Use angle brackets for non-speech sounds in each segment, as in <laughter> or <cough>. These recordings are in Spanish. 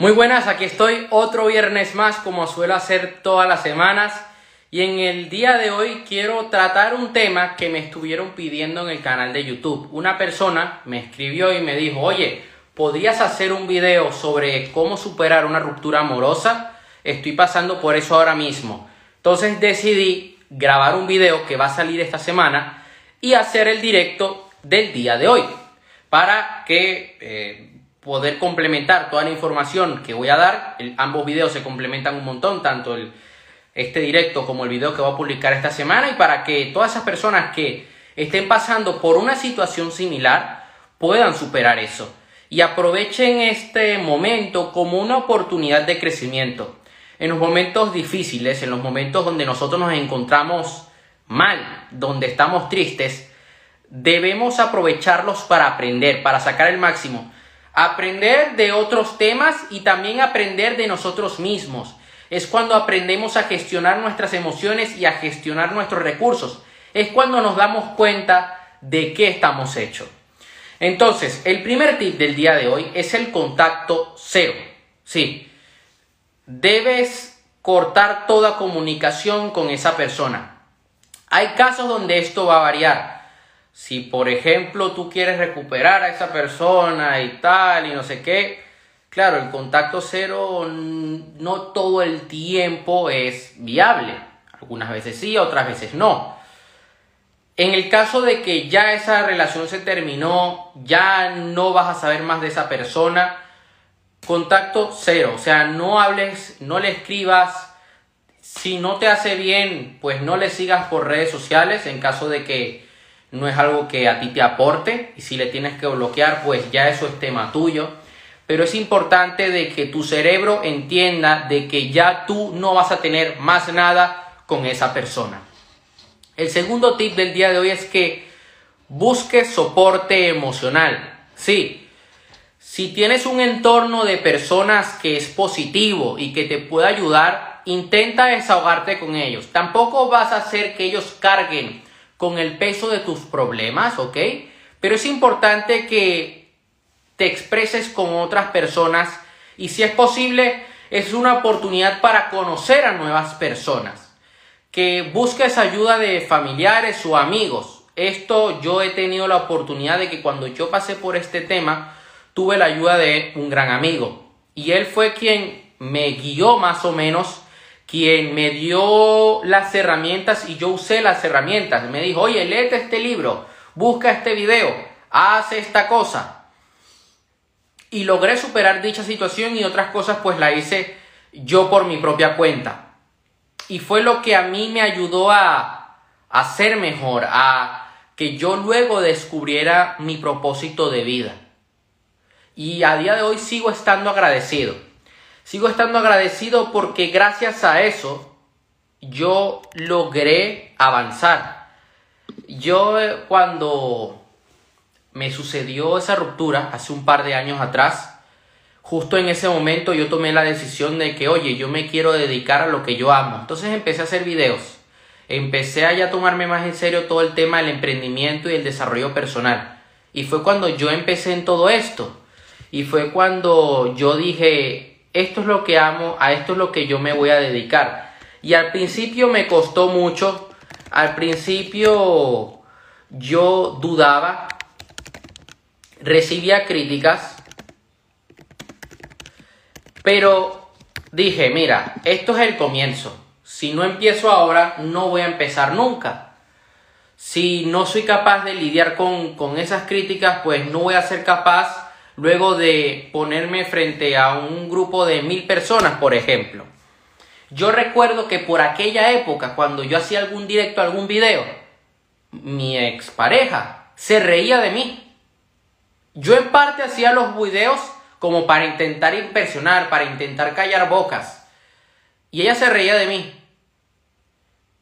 Muy buenas, aquí estoy otro viernes más como suelo hacer todas las semanas y en el día de hoy quiero tratar un tema que me estuvieron pidiendo en el canal de YouTube. Una persona me escribió y me dijo, oye, ¿podrías hacer un video sobre cómo superar una ruptura amorosa? Estoy pasando por eso ahora mismo. Entonces decidí grabar un video que va a salir esta semana y hacer el directo del día de hoy para que eh, poder complementar toda la información que voy a dar. ambos videos se complementan un montón, tanto el, este directo como el video que voy a publicar esta semana y para que todas esas personas que estén pasando por una situación similar puedan superar eso y aprovechen este momento como una oportunidad de crecimiento. En los momentos difíciles, en los momentos donde nosotros nos encontramos mal, donde estamos tristes, debemos aprovecharlos para aprender, para sacar el máximo aprender de otros temas y también aprender de nosotros mismos. Es cuando aprendemos a gestionar nuestras emociones y a gestionar nuestros recursos. Es cuando nos damos cuenta de qué estamos hechos. Entonces, el primer tip del día de hoy es el contacto cero. Sí, debes cortar toda comunicación con esa persona. Hay casos donde esto va a variar. Si, por ejemplo, tú quieres recuperar a esa persona y tal, y no sé qué, claro, el contacto cero no todo el tiempo es viable. Algunas veces sí, otras veces no. En el caso de que ya esa relación se terminó, ya no vas a saber más de esa persona, contacto cero. O sea, no hables, no le escribas. Si no te hace bien, pues no le sigas por redes sociales en caso de que no es algo que a ti te aporte y si le tienes que bloquear, pues ya eso es tema tuyo. Pero es importante de que tu cerebro entienda de que ya tú no vas a tener más nada con esa persona. El segundo tip del día de hoy es que busques soporte emocional. Sí, si tienes un entorno de personas que es positivo y que te pueda ayudar, intenta desahogarte con ellos. Tampoco vas a hacer que ellos carguen con el peso de tus problemas, ¿ok? Pero es importante que te expreses con otras personas y si es posible, es una oportunidad para conocer a nuevas personas. Que busques ayuda de familiares o amigos. Esto yo he tenido la oportunidad de que cuando yo pasé por este tema, tuve la ayuda de un gran amigo. Y él fue quien me guió más o menos quien me dio las herramientas y yo usé las herramientas. Me dijo, oye, léete este libro, busca este video, haz esta cosa. Y logré superar dicha situación y otras cosas pues la hice yo por mi propia cuenta. Y fue lo que a mí me ayudó a, a ser mejor, a que yo luego descubriera mi propósito de vida. Y a día de hoy sigo estando agradecido Sigo estando agradecido porque gracias a eso yo logré avanzar. Yo eh, cuando me sucedió esa ruptura hace un par de años atrás, justo en ese momento yo tomé la decisión de que, oye, yo me quiero dedicar a lo que yo amo. Entonces empecé a hacer videos. Empecé a ya tomarme más en serio todo el tema del emprendimiento y el desarrollo personal. Y fue cuando yo empecé en todo esto. Y fue cuando yo dije, esto es lo que amo, a esto es lo que yo me voy a dedicar. Y al principio me costó mucho, al principio yo dudaba, recibía críticas, pero dije, mira, esto es el comienzo. Si no empiezo ahora, no voy a empezar nunca. Si no soy capaz de lidiar con, con esas críticas, pues no voy a ser capaz luego de ponerme frente a un grupo de mil personas, por ejemplo. Yo recuerdo que por aquella época, cuando yo hacía algún directo, algún video, mi expareja se reía de mí. Yo en parte hacía los videos como para intentar impresionar, para intentar callar bocas. Y ella se reía de mí.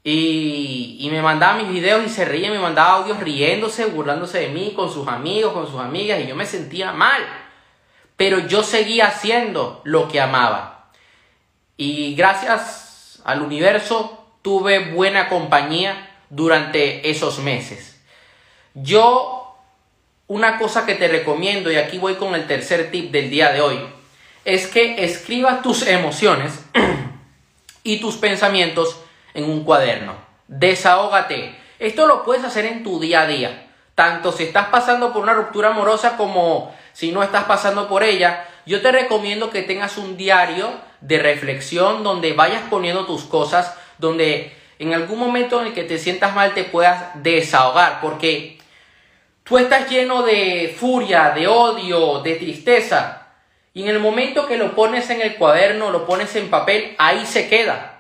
Y, me mandaba mis videos y se reía, me mandaba audios riéndose, burlándose de mí, con sus amigos, con sus amigas, y yo me sentía mal. Pero yo seguía haciendo lo que amaba. Y gracias al universo tuve buena compañía durante esos meses. Yo, una cosa que te recomiendo, y aquí voy con el tercer tip del día de hoy, es que escribas tus emociones <clears throat> y tus pensamientos en un cuaderno. Desahógate. Esto lo puedes hacer en tu día a día. Tanto si estás pasando por una ruptura amorosa como si no estás pasando por ella. Yo te recomiendo que tengas un diario de reflexión donde vayas poniendo tus cosas, donde en algún momento en el que te sientas mal te puedas desahogar, porque tú estás lleno de furia, de odio, de tristeza, y en el momento que lo pones en el cuaderno, lo pones en papel, ahí se queda.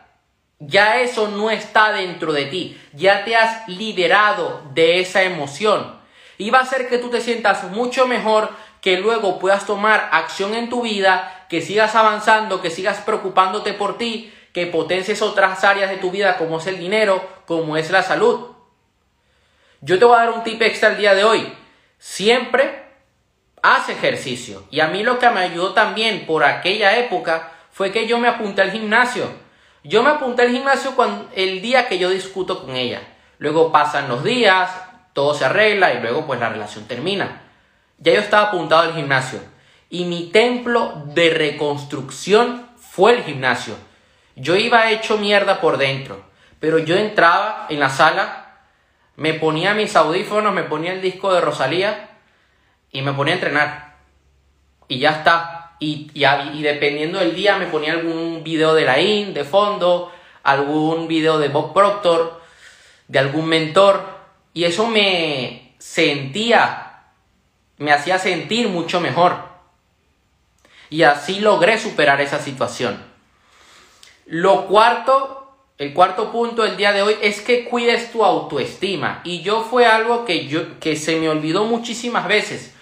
Ya eso no está dentro de ti, ya te has liberado de esa emoción. Y va a hacer que tú te sientas mucho mejor, que luego puedas tomar acción en tu vida, que sigas avanzando, que sigas preocupándote por ti, que potencies otras áreas de tu vida como es el dinero, como es la salud. Yo te voy a dar un tip extra el día de hoy. Siempre haz ejercicio. Y a mí lo que me ayudó también por aquella época fue que yo me apunté al gimnasio. Yo me apunté al gimnasio cuando, el día que yo discuto con ella. Luego pasan los días, todo se arregla y luego pues la relación termina. Ya yo estaba apuntado al gimnasio. Y mi templo de reconstrucción fue el gimnasio. Yo iba hecho mierda por dentro, pero yo entraba en la sala, me ponía mis audífonos, me ponía el disco de Rosalía y me ponía a entrenar. Y ya está. Y, y, dependiendo del día me ponía algún video de la IN de fondo, algún video de Bob Proctor, de algún mentor. Y eso me sentía, me hacía sentir mucho mejor. Y así logré superar esa situación. Lo cuarto, el cuarto punto del día de hoy es que cuides tu autoestima. Y yo fue algo que, yo, que se me olvidó muchísimas veces.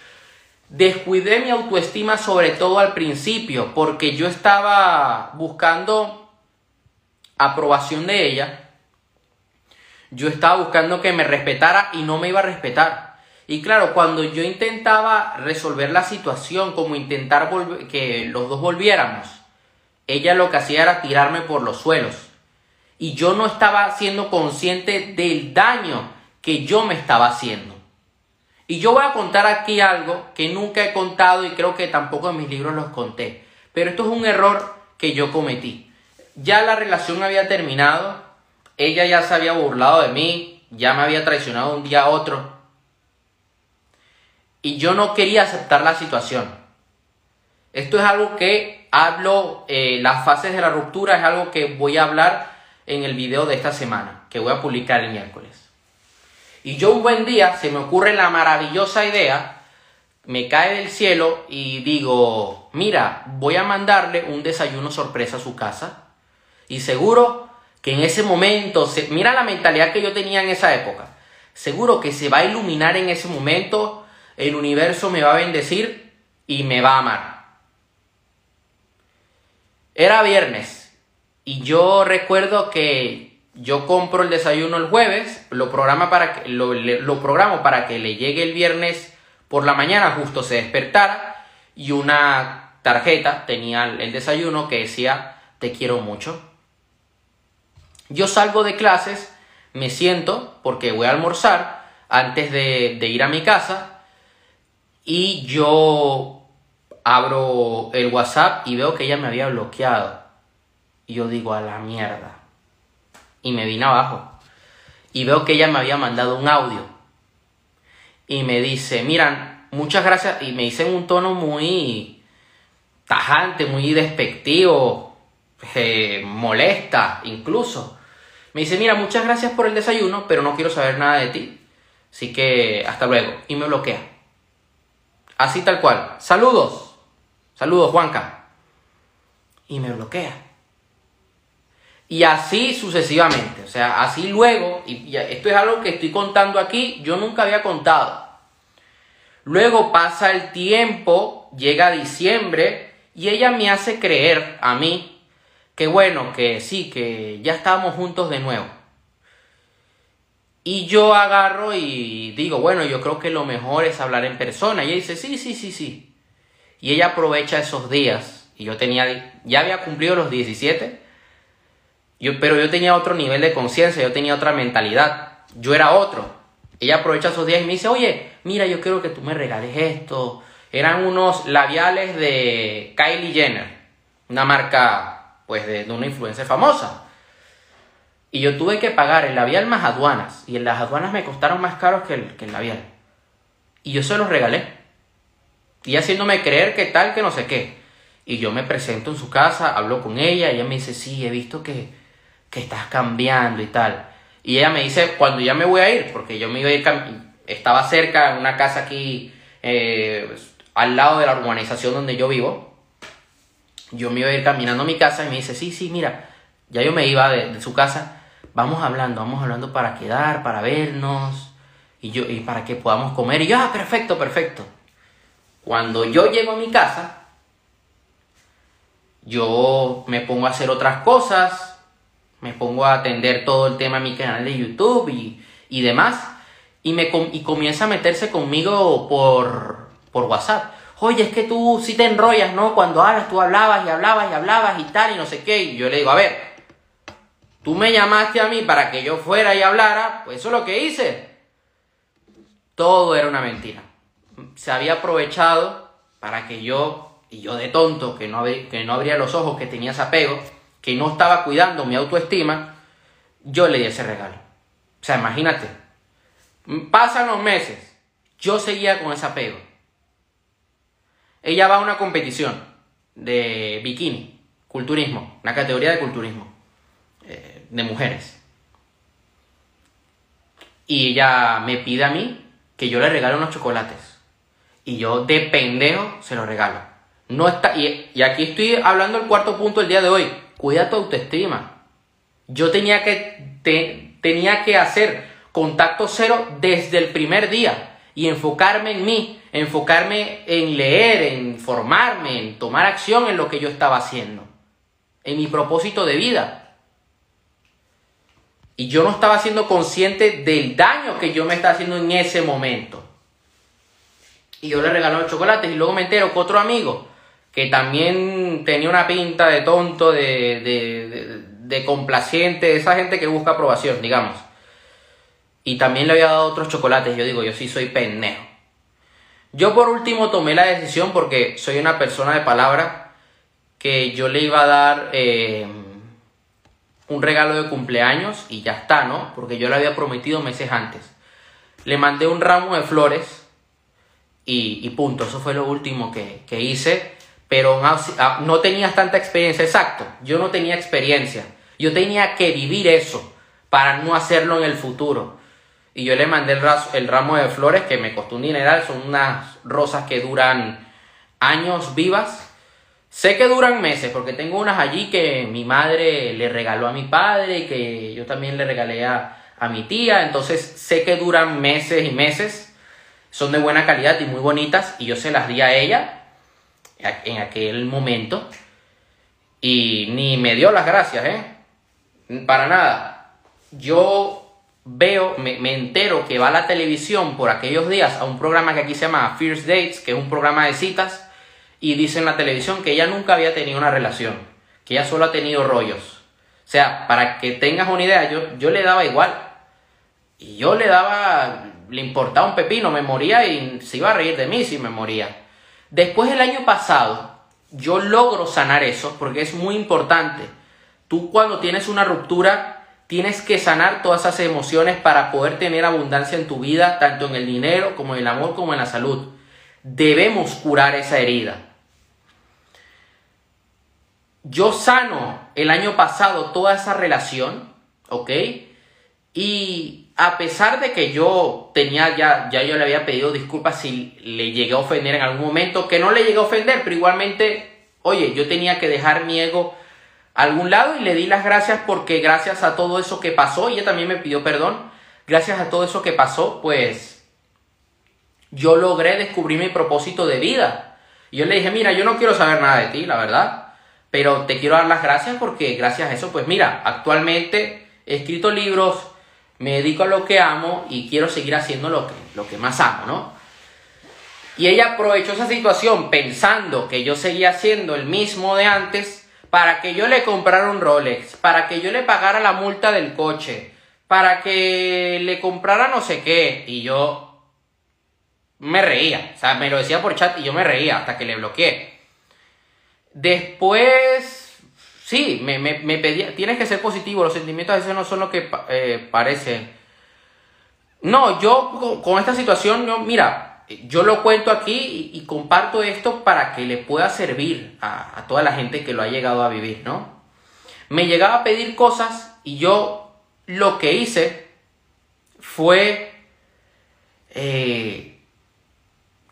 Descuidé mi autoestima sobre todo al principio porque yo estaba buscando aprobación de ella. Yo estaba buscando que me respetara y no me iba a respetar. Y claro, cuando yo intentaba resolver la situación, como intentar que los dos volviéramos, ella lo que hacía era tirarme por los suelos. Y yo no estaba siendo consciente del daño que yo me estaba haciendo. Y yo voy a contar aquí algo que nunca he contado y creo que tampoco en mis libros los conté. Pero esto es un error que yo cometí. Ya la relación había terminado, ella ya se había burlado de mí, ya me había traicionado un día a otro. Y yo no quería aceptar la situación. Esto es algo que hablo, eh, las fases de la ruptura es algo que voy a hablar en el video de esta semana, que voy a publicar el miércoles. Y yo un buen día se me ocurre la maravillosa idea, me cae del cielo y digo, mira, voy a mandarle un desayuno sorpresa a su casa y seguro que en ese momento, se, mira la mentalidad que yo tenía en esa época, seguro que se va a iluminar en ese momento, el universo me va a bendecir y me va a amar. Era viernes y yo recuerdo que yo compro el desayuno el jueves, lo, programa para que, lo, lo programo para que le llegue el viernes por la mañana, justo se despertara y una tarjeta tenía el desayuno que decía te quiero mucho. Yo salgo de clases, me siento porque voy a almorzar antes de, de ir a mi casa y yo abro el WhatsApp y veo que ella me había bloqueado. Y yo digo, a la mierda. Y me vine abajo. Y veo que ella me había mandado un audio. Y me dice, miran, muchas gracias. Y me dice en un tono muy tajante, muy despectivo, eh, molesta incluso. Me dice, mira, muchas gracias por el desayuno, pero no quiero saber nada de ti. Así que hasta luego. Y me bloquea. Así tal cual. Saludos. Saludos, Juanca. Y me bloquea. Y así sucesivamente. O sea, así luego, y esto es algo que estoy contando aquí, yo nunca había contado. Luego pasa el tiempo, llega diciembre, y ella me hace creer a mí que bueno, que sí, que ya estábamos juntos de nuevo. Y yo agarro y digo, bueno, yo creo que lo mejor es hablar en persona. Y ella dice, sí, sí, sí, sí. Y ella aprovecha esos días. Y yo tenía, ya había cumplido los 17, yo, pero yo tenía otro nivel de conciencia, yo tenía otra mentalidad. Yo era otro. Ella aprovecha esos días y me dice, oye, mira, yo quiero que tú me regales esto, Eran unos labiales de Kylie Jenner, una marca pues de, una influencer famosa. Y yo tuve que pagar el labial más aduanas. Y en las aduanas me costaron más caros que el, que el labial. Y yo se los regalé. Y haciéndome creer que tal, que no sé qué. Y yo me presento en su casa, hablo con ella, ella me dice, sí, he visto que, que estás cambiando y tal. Y ella me dice, cuando ya me voy a ir, porque yo me iba a ir, estaba cerca, en una casa aquí, eh, al lado de la urbanización donde yo vivo. Yo me iba a ir caminando a mi casa y me dice, sí, sí, mira, ya yo me iba de, su casa, vamos hablando, vamos hablando para quedar, para vernos, y, yo, y para que podamos comer. Y yo, ah, perfecto, perfecto. Cuando yo llego a mi casa, yo me pongo a hacer otras cosas, me pongo a atender todo el tema de mi canal de YouTube y, y demás, y, me, y comienza a meterse conmigo por, por WhatsApp. Oye, es que tú sí te enrollas, ¿no? Cuando hablas, tú hablabas y hablabas y hablabas y tal y no sé qué. Y yo le digo, a ver, tú me llamaste a mí para que yo fuera y hablara, pues eso es lo que hice. Todo era una mentira. Se había aprovechado para que yo y yo de tonto, que no, que no abría los ojos, que tenía ese apego, que no estaba cuidando mi autoestima, yo le di ese regalo. O sea, imagínate, pasan los meses, yo seguía con ese apego. Ella va a una competición de bikini, culturismo, una categoría de culturismo, eh, de mujeres. Y ella me pide a mí que yo le regale unos chocolates. Y yo de pendejo se los regalo. No está, y, aquí estoy hablando del cuarto punto del día de hoy. Cuida tu autoestima. Yo tenía que, tenía que hacer contacto cero desde el primer día y enfocarme en mí, enfocarme en leer, en formarme, en tomar acción en lo que yo estaba haciendo, en mi propósito de vida. Y yo no estaba siendo consciente del daño que yo me estaba haciendo en ese momento. Y yo le regalé los chocolates y luego me entero que otro amigo que también tenía una pinta de tonto, de, de, de, complaciente, esa gente que busca aprobación, digamos. Y también le había dado otros chocolates. Yo digo, yo sí soy pendejo. Yo por último tomé la decisión porque soy una persona de palabra que yo le iba a dar eh, un regalo de cumpleaños y ya está, ¿no? Porque yo le había prometido meses antes. Le mandé un ramo de flores y, punto. Eso fue lo último que, que hice pero ah, no tenías tanta experiencia, exacto, yo no tenía experiencia, yo tenía que vivir eso para no hacerlo en el futuro. Y yo le mandé el, ramo de flores que me costó un dineral, son unas rosas que duran años vivas. Sé que duran meses porque tengo unas allí que mi madre le regaló a mi padre y que yo también le regalé a, a mi tía, entonces sé que duran meses y meses, son de buena calidad y muy bonitas y yo se las di a ella en aquel momento y ni me dio las gracias, ¿eh? Para nada. Yo veo, me, me, entero que va a la televisión por aquellos días a un programa que aquí se llama First Dates, que es un programa de citas, y dice en la televisión que ella nunca había tenido una relación, que ella solo ha tenido rollos. O sea, para que tengas una idea, yo, yo le daba igual. Y yo le daba, le importaba un pepino, me moría y se iba a reír de mí si me moría. Después del año pasado, yo logro sanar eso porque es muy importante. Tú cuando tienes una ruptura, tienes que sanar todas esas emociones para poder tener abundancia en tu vida, tanto en el dinero como en el amor como en la salud. Debemos curar esa herida. Yo sano el año pasado toda esa relación, ¿ok? Y a pesar de que yo tenía ya, ya yo le había pedido disculpas si le llegué a ofender en algún momento, que no le llegué a ofender, pero igualmente, oye, yo tenía que dejar mi ego a algún lado y le di las gracias porque gracias a todo eso que pasó, ella también me pidió perdón, gracias a todo eso que pasó, pues yo logré descubrir mi propósito de vida. Y yo le dije, mira, yo no quiero saber nada de ti, la verdad, pero te quiero dar las gracias porque gracias a eso, pues mira, actualmente he escrito libros, me dedico a lo que amo y quiero seguir haciendo lo que, lo que más amo, ¿no? Y ella aprovechó esa situación pensando que yo seguía siendo el mismo de antes para que yo le comprara un Rolex, para que yo le pagara la multa del coche, para que le comprara no sé qué. Y yo, me reía. O sea, me lo decía por chat y yo me reía hasta que le bloqueé. Después, sí, me, me, pedía, tienes que ser positivo, los sentimientos a veces no son lo que eh, parece. No, yo con, esta situación, no, mira, yo lo cuento aquí y, comparto esto para que le pueda servir a, a toda la gente que lo ha llegado a vivir, ¿no? Me llegaba a pedir cosas y yo lo que hice fue eh,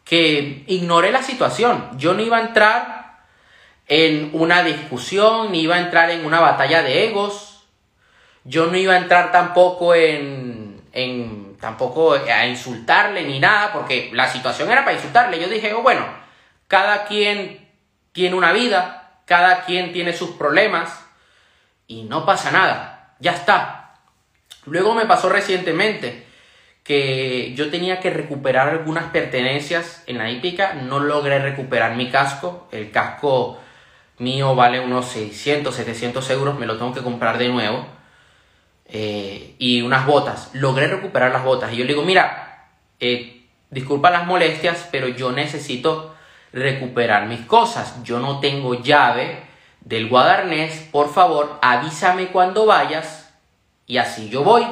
que ignoré la situación. Yo no iba a entrar en una discusión, ni iba a entrar en una batalla de egos. Yo no iba a entrar tampoco en, en tampoco a insultarle ni nada, porque la situación era para insultarle. Yo dije, oh, bueno, cada quien tiene una vida, cada quien tiene sus problemas y no pasa nada. Ya está. Luego me pasó recientemente que yo tenía que recuperar algunas pertenencias en la hípica, no logré recuperar mi casco, el casco mío vale unos 600, 700 euros, me lo tengo que comprar de nuevo, eh, y unas botas, logré recuperar las botas, y yo le digo, mira, eh, disculpa las molestias, pero yo necesito recuperar mis cosas, yo no tengo llave del guadarnés, por favor, avísame cuando vayas, y así yo voy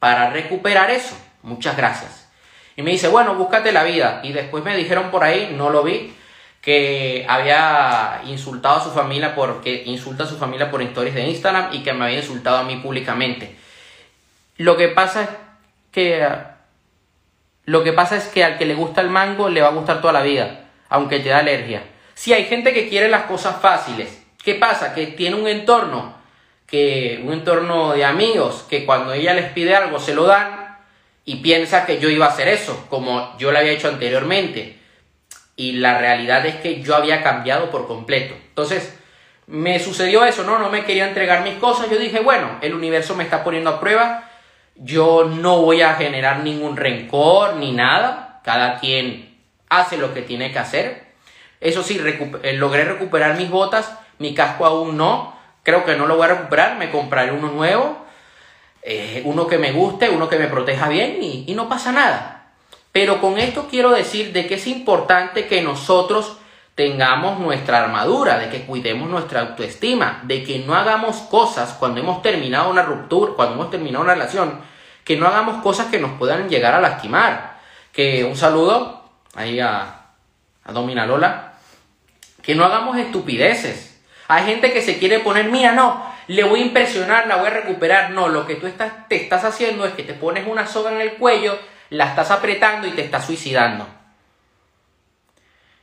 para recuperar eso. Muchas gracias. Y me dice, bueno, búscate la vida. Y después me dijeron por ahí, no lo vi, que había insultado a su familia porque insulta a su familia por historias de Instagram y que me había insultado a mí públicamente. Lo que pasa es que lo que pasa es que al que le gusta el mango le va a gustar toda la vida, aunque te da alergia. Si hay gente que quiere las cosas fáciles, ¿qué pasa? Que tiene un entorno que un entorno de amigos que cuando ella les pide algo se lo dan y piensa que yo iba a hacer eso, como yo lo había hecho anteriormente. Y la realidad es que yo había cambiado por completo. Entonces, me sucedió eso, ¿no? No me quería entregar mis cosas. Yo dije, bueno, el universo me está poniendo a prueba. Yo no voy a generar ningún rencor ni nada. Cada quien hace lo que tiene que hacer. Eso sí, eh, logré recuperar mis botas. Mi casco aún no creo que no lo voy a recuperar, me compraré uno nuevo, eh, uno que me guste, uno que me proteja bien y, y no pasa nada. Pero con esto quiero decir de que es importante que nosotros tengamos nuestra armadura, de que cuidemos nuestra autoestima, de que no hagamos cosas cuando hemos terminado una ruptura, cuando hemos terminado una relación, que no hagamos cosas que nos puedan llegar a lastimar. Que un saludo ahí a, a Domina Lola, que no hagamos estupideces, hay gente que se quiere poner, mía, no, le voy a impresionar, la voy a recuperar. No, lo que tú estás, te estás haciendo es que te pones una soga en el cuello, la estás apretando y te estás suicidando.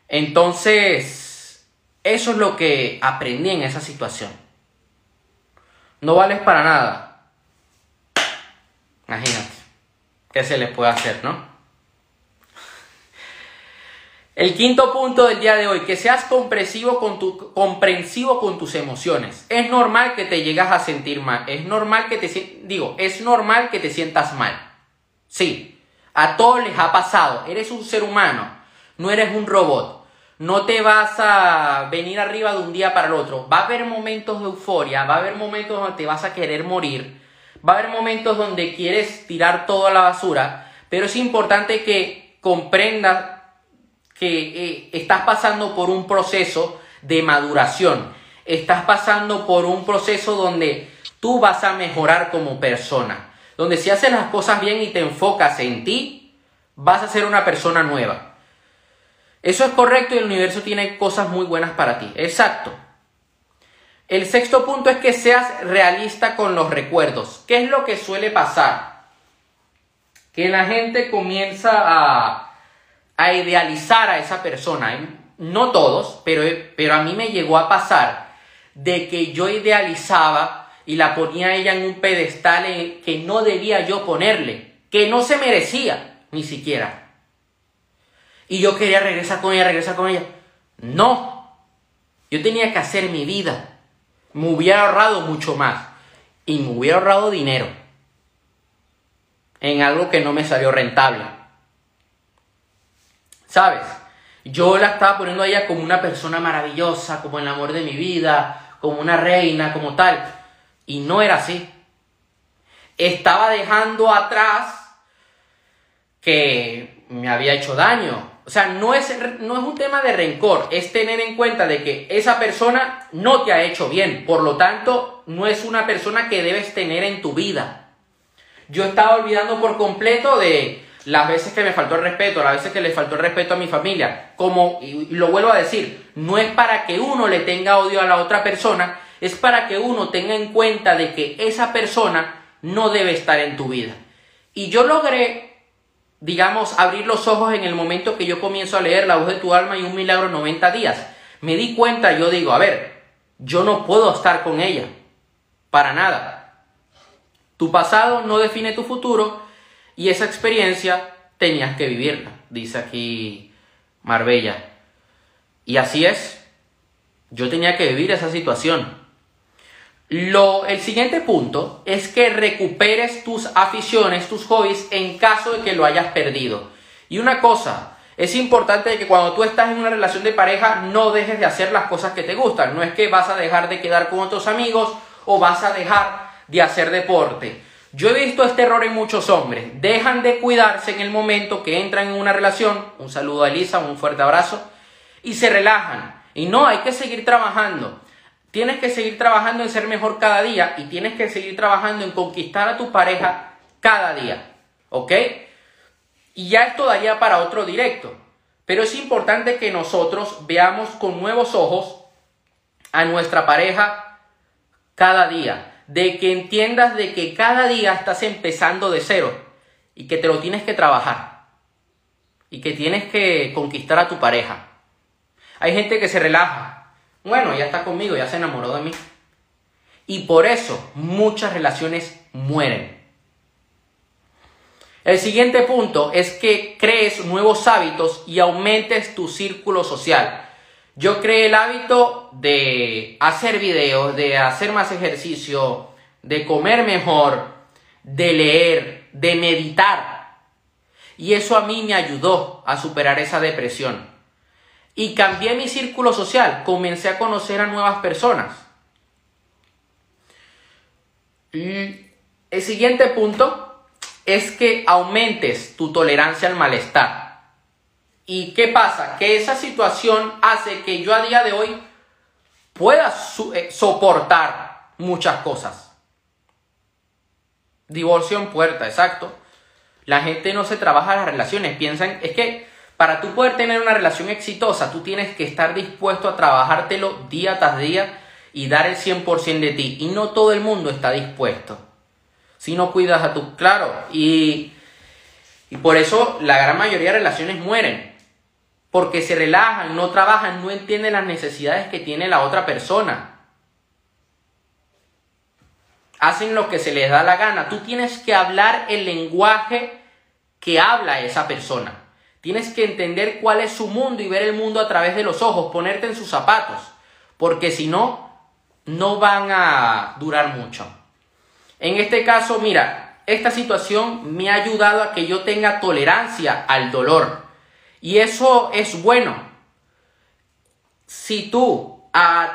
Entonces, eso es lo que aprendí en esa situación. No vales para nada. Imagínate. ¿Qué se les puede hacer, no? El quinto punto del día de hoy, que seas comprensivo con, tu, comprensivo con tus emociones. Es normal que te llegas a sentir mal, es normal que te digo, es normal que te sientas mal. Sí, a todos les ha pasado, eres un ser humano, no eres un robot. No te vas a venir arriba de un día para el otro. Va a haber momentos de euforia, va a haber momentos donde te vas a querer morir, va a haber momentos donde quieres tirar todo a la basura, pero es importante que comprendas que eh, estás pasando por un proceso de maduración, estás pasando por un proceso donde tú vas a mejorar como persona, donde si haces las cosas bien y te enfocas en ti, vas a ser una persona nueva. Eso es correcto y el universo tiene cosas muy buenas para ti. Exacto. El sexto punto es que seas realista con los recuerdos. ¿Qué es lo que suele pasar? Que la gente comienza a idealizar a esa persona. No todos, pero, pero a mí me llegó a pasar de que yo idealizaba y la ponía ella en un pedestal que no debía yo ponerle, que no se merecía ni siquiera. Y yo quería regresar con ella, regresar con ella. No, yo tenía que hacer mi vida. Me hubiera ahorrado mucho más y me hubiera ahorrado dinero en algo que no me salió rentable. ¿Sabes? Yo la estaba poniendo a ella como una persona maravillosa, como el amor de mi vida, como una reina, como tal. Y no era así. Estaba dejando atrás que me había hecho daño. O sea, no es, no es un tema de rencor, es tener en cuenta de que esa persona no te ha hecho bien. Por lo tanto, no es una persona que debes tener en tu vida. Yo estaba olvidando por completo de las veces que me faltó el respeto, las veces que le faltó el respeto a mi familia. Como, y lo vuelvo a decir, no es para que uno le tenga odio a la otra persona, es para que uno tenga en cuenta de que esa persona no debe estar en tu vida. Y yo logré digamos, abrir los ojos en el momento que yo comienzo a leer La voz de tu alma y un milagro 90 días. Me di cuenta, yo digo, a ver, yo no puedo estar con ella, para nada. Tu pasado no define tu futuro y esa experiencia tenías que vivirla, dice aquí Marbella. Y así es, yo tenía que vivir esa situación. Lo, el siguiente punto es que recuperes tus aficiones, tus hobbies, en caso de que lo hayas perdido. Y una cosa, es importante que cuando tú estás en una relación de pareja no dejes de hacer las cosas que te gustan. No es que vas a dejar de quedar con otros amigos o vas a dejar de hacer deporte. Yo he visto este error en muchos hombres. Dejan de cuidarse en el momento que entran en una relación. Un saludo a Elisa, un fuerte abrazo. Y se relajan. Y no, hay que seguir trabajando. Tienes que seguir trabajando en ser mejor cada día y tienes que seguir trabajando en conquistar a tu pareja cada día. ¿Ok? Y ya esto daría para otro directo. Pero es importante que nosotros veamos con nuevos ojos a nuestra pareja cada día. De que entiendas de que cada día estás empezando de cero y que te lo tienes que trabajar. Y que tienes que conquistar a tu pareja. Hay gente que se relaja, bueno, ya está conmigo, ya se enamoró de mí. Y por eso muchas relaciones mueren. El siguiente punto es que crees nuevos hábitos y aumentes tu círculo social. Yo creé el hábito de hacer videos, de hacer más ejercicio, de comer mejor, de leer, de meditar. Y eso a mí me ayudó a superar esa depresión y cambié mi círculo social, comencé a conocer a nuevas personas. el siguiente punto es que aumentes tu tolerancia al malestar. ¿Y qué pasa? Que esa situación hace que yo a día de hoy pueda eh, soportar muchas cosas. Divorcio en puerta, exacto. La gente no se trabaja las relaciones, piensan, es que para tú poder tener una relación exitosa, tú tienes que estar dispuesto a trabajártelo día tras día y dar el 100% de ti. Y no todo el mundo está dispuesto. Si no cuidas a tu... Claro, y, y por eso la gran mayoría de relaciones mueren. Porque se relajan, no trabajan, no entienden las necesidades que tiene la otra persona. Hacen lo que se les da la gana. Tú tienes que hablar el lenguaje que habla esa persona. Tienes que entender cuál es su mundo y ver el mundo a través de los ojos, ponerte en sus zapatos, porque si no, no van a durar mucho. En este caso, mira, esta situación me ha ayudado a que yo tenga tolerancia al dolor. Y eso es bueno. Si tú,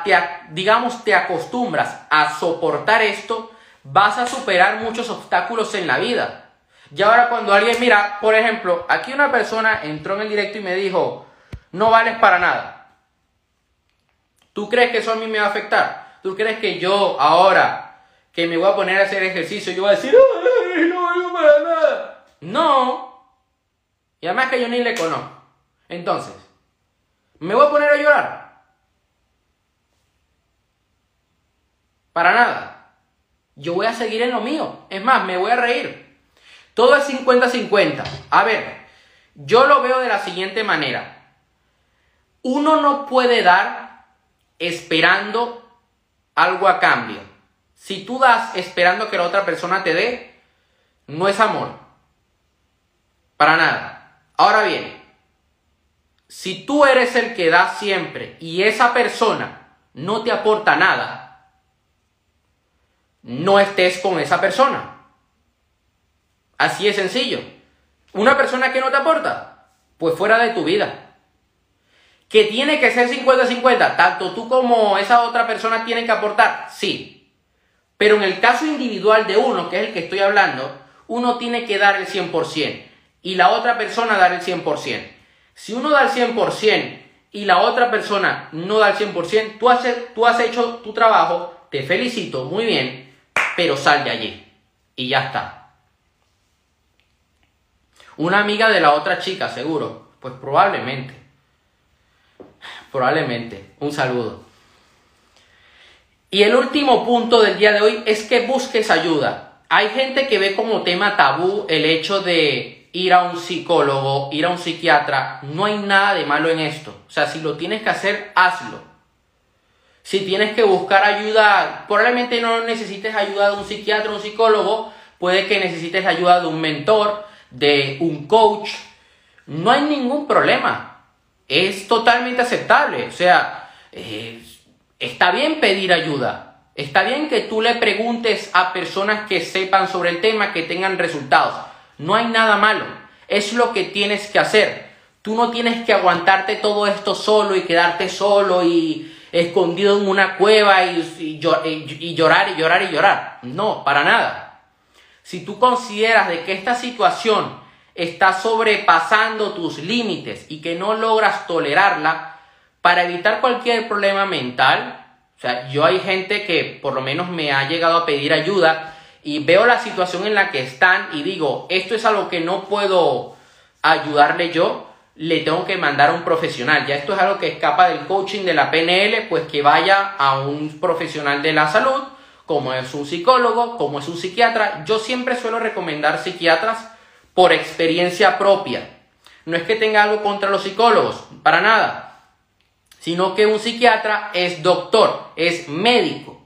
te, digamos, te acostumbras a soportar esto, vas a superar muchos obstáculos en la vida. Y ahora cuando alguien mira, por ejemplo, aquí una persona entró en el directo y me dijo, no vales para nada. ¿Tú crees que eso a mí me va a afectar? ¿Tú crees que yo ahora que me voy a poner a hacer ejercicio, yo voy a decir, no valgo para nada? No. Y además que yo ni le conozco. Entonces, ¿me voy a poner a llorar? Para nada. Yo voy a seguir en lo mío. Es más, me voy a reír. Todo es 50-50. A ver, yo lo veo de la siguiente manera. Uno no puede dar esperando algo a cambio. Si tú das esperando que la otra persona te dé, no es amor. Para nada. Ahora bien, si tú eres el que da siempre y esa persona no te aporta nada, no estés con esa persona. Así es sencillo. Una persona que no te aporta, pues fuera de tu vida. Que tiene que ser 50-50, tanto tú como esa otra persona tienen que aportar, sí. Pero en el caso individual de uno, que es el que estoy hablando, uno tiene que dar el 100%. y la otra persona dar el 100%. Si uno da el 100% y la otra persona no da el 100%, tú has, tú has hecho tu trabajo, te felicito, muy bien, pero sal de allí. Y ya está. Una amiga de la otra chica, seguro. Pues probablemente. Probablemente. Un saludo. Y el último punto del día de hoy es que busques ayuda. Hay gente que ve como tema tabú el hecho de ir a un psicólogo, ir a un psiquiatra. No hay nada de malo en esto. O sea, si lo tienes que hacer, hazlo. Si tienes que buscar ayuda, probablemente no necesites ayuda de un psiquiatra o un psicólogo, puede que necesites ayuda de un mentor, de un coach. No hay ningún problema. Es totalmente aceptable. O sea, eh, está bien pedir ayuda. Está bien que tú le preguntes a personas que sepan sobre el tema, que tengan resultados. No hay nada malo. Es lo que tienes que hacer. Tú no tienes que aguantarte todo esto solo y quedarte solo y escondido en una cueva y, llorar y llorar y llorar. No, para nada. Si tú consideras de que esta situación está sobrepasando tus límites y que no logras tolerarla, para evitar cualquier problema mental, o sea, yo hay gente que por lo menos me ha llegado a pedir ayuda y veo la situación en la que están y digo, esto es algo que no puedo ayudarle yo, le tengo que mandar a un profesional. Ya esto es algo que escapa del coaching de la PNL, pues que vaya a un profesional de la salud, como es un psicólogo, como es un psiquiatra. Yo siempre suelo recomendar psiquiatras por experiencia propia. No es que tenga algo contra los psicólogos, para nada sino que un psiquiatra es doctor, es médico,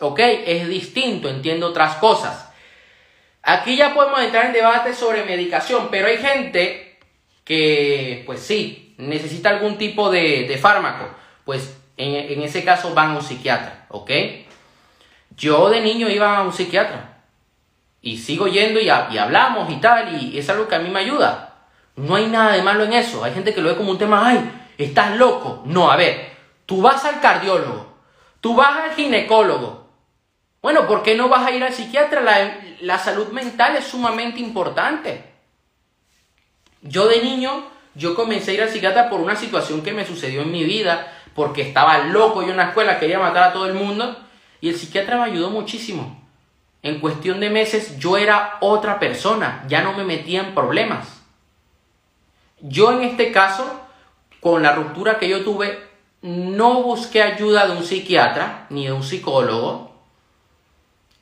¿ok? Es distinto, entiendo otras cosas. Aquí ya podemos entrar en debate sobre medicación, pero hay gente que, pues sí, necesita algún tipo de, fármaco, pues en, ese caso van a un psiquiatra, ¿ok? Yo de niño iba a un psiquiatra y sigo yendo y, hablamos y tal, y es algo que a mí me ayuda. No hay nada de malo en eso. Hay gente que lo ve como un tema, ay, ¿Estás loco? No, a ver, tú vas al cardiólogo, tú vas al ginecólogo. Bueno, ¿por qué no vas a ir al psiquiatra? La, salud mental es sumamente importante. Yo de niño, yo comencé a ir al psiquiatra por una situación que me sucedió en mi vida, porque estaba loco yo en una escuela, quería matar a todo el mundo, y el psiquiatra me ayudó muchísimo. En cuestión de meses yo era otra persona, ya no me metía en problemas. Yo en este caso con la ruptura que yo tuve, no busqué ayuda de un psiquiatra ni de un psicólogo.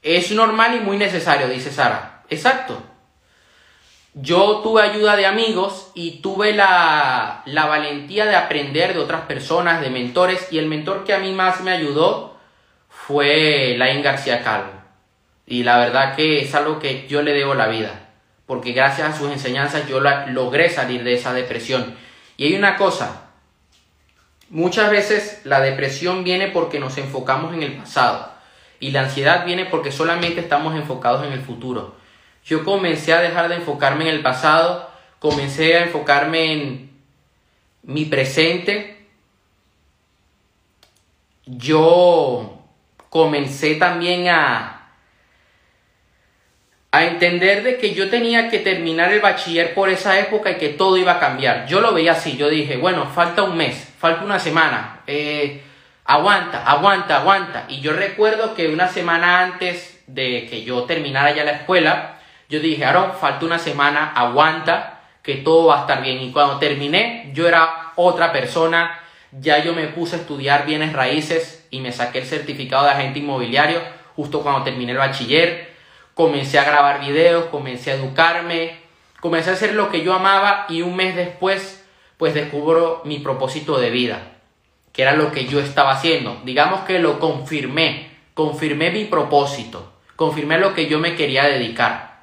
Es normal y muy necesario, dice Sara. Exacto. Yo tuve ayuda de amigos y tuve la, la, valentía de aprender de otras personas, de mentores, y el mentor que a mí más me ayudó fue Lain García Calvo. Y la verdad que es algo que yo le debo la vida, porque gracias a sus enseñanzas yo logré salir de esa depresión. Y hay una cosa, muchas veces la depresión viene porque nos enfocamos en el pasado y la ansiedad viene porque solamente estamos enfocados en el futuro. Yo comencé a dejar de enfocarme en el pasado, comencé a enfocarme en mi presente. Yo comencé también a a entender de que yo tenía que terminar el bachiller por esa época y que todo iba a cambiar. Yo lo veía así, yo dije, bueno, falta un mes, falta una semana, eh, aguanta, aguanta, aguanta. Y yo recuerdo que una semana antes de que yo terminara ya la escuela, yo dije, Aaron, falta una semana, aguanta, que todo va a estar bien. Y cuando terminé, yo era otra persona, ya yo me puse a estudiar bienes raíces y me saqué el certificado de agente inmobiliario justo cuando terminé el bachiller comencé a grabar videos, comencé a educarme, comencé a hacer lo que yo amaba y un mes después pues descubro mi propósito de vida, que era lo que yo estaba haciendo. Digamos que lo confirmé, confirmé mi propósito, confirmé lo que yo me quería dedicar.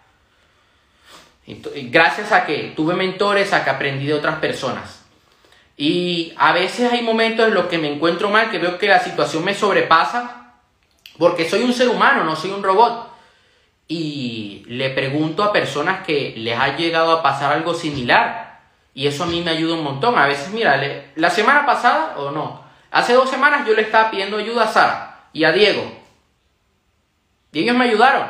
Gracias a que tuve mentores, a que aprendí de otras personas. Y a veces hay momentos en los que me encuentro mal, que veo que la situación me sobrepasa, porque soy un ser humano, no soy un robot y le pregunto a personas que les ha llegado a pasar algo similar. Y eso a mí me ayuda un montón. A veces, mira, la semana pasada, o no, hace dos semanas yo le estaba pidiendo ayuda a Sara y a Diego. Y ellos me ayudaron.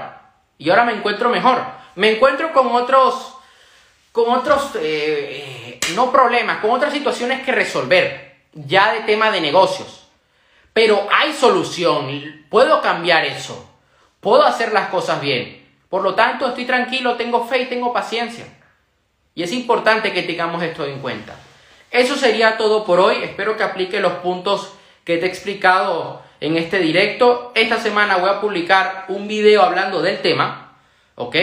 Y ahora me encuentro mejor. Me encuentro con otros, con otros, eh, no problemas, con otras situaciones que resolver, ya de tema de negocios. Pero hay solución, puedo cambiar eso, puedo hacer las cosas bien. Por lo tanto, estoy tranquilo, tengo fe y tengo paciencia. Y es importante que tengamos esto en cuenta. Eso sería todo por hoy. Espero que aplique los puntos que te he explicado en este directo. Esta semana voy a publicar un video hablando del tema. ¿Ok?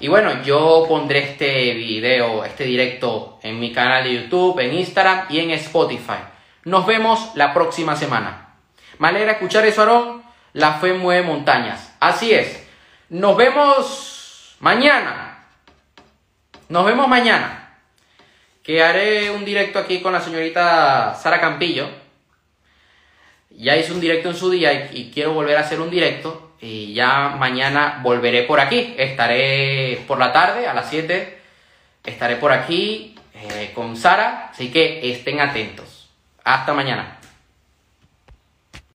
Y bueno, yo pondré este video, este directo en mi canal de YouTube, en Instagram y en Spotify. Nos vemos la próxima semana. Me alegra escuchar eso, Aarón. La fe mueve montañas. Así es. Nos vemos mañana. Nos vemos mañana. Que haré un directo aquí con la señorita Sara Campillo. Ya hice un directo en su día y, quiero volver a hacer un directo. Y ya mañana volveré por aquí. Estaré por la tarde a las 7. Estaré por aquí eh, con Sara. Así que estén atentos. Hasta mañana.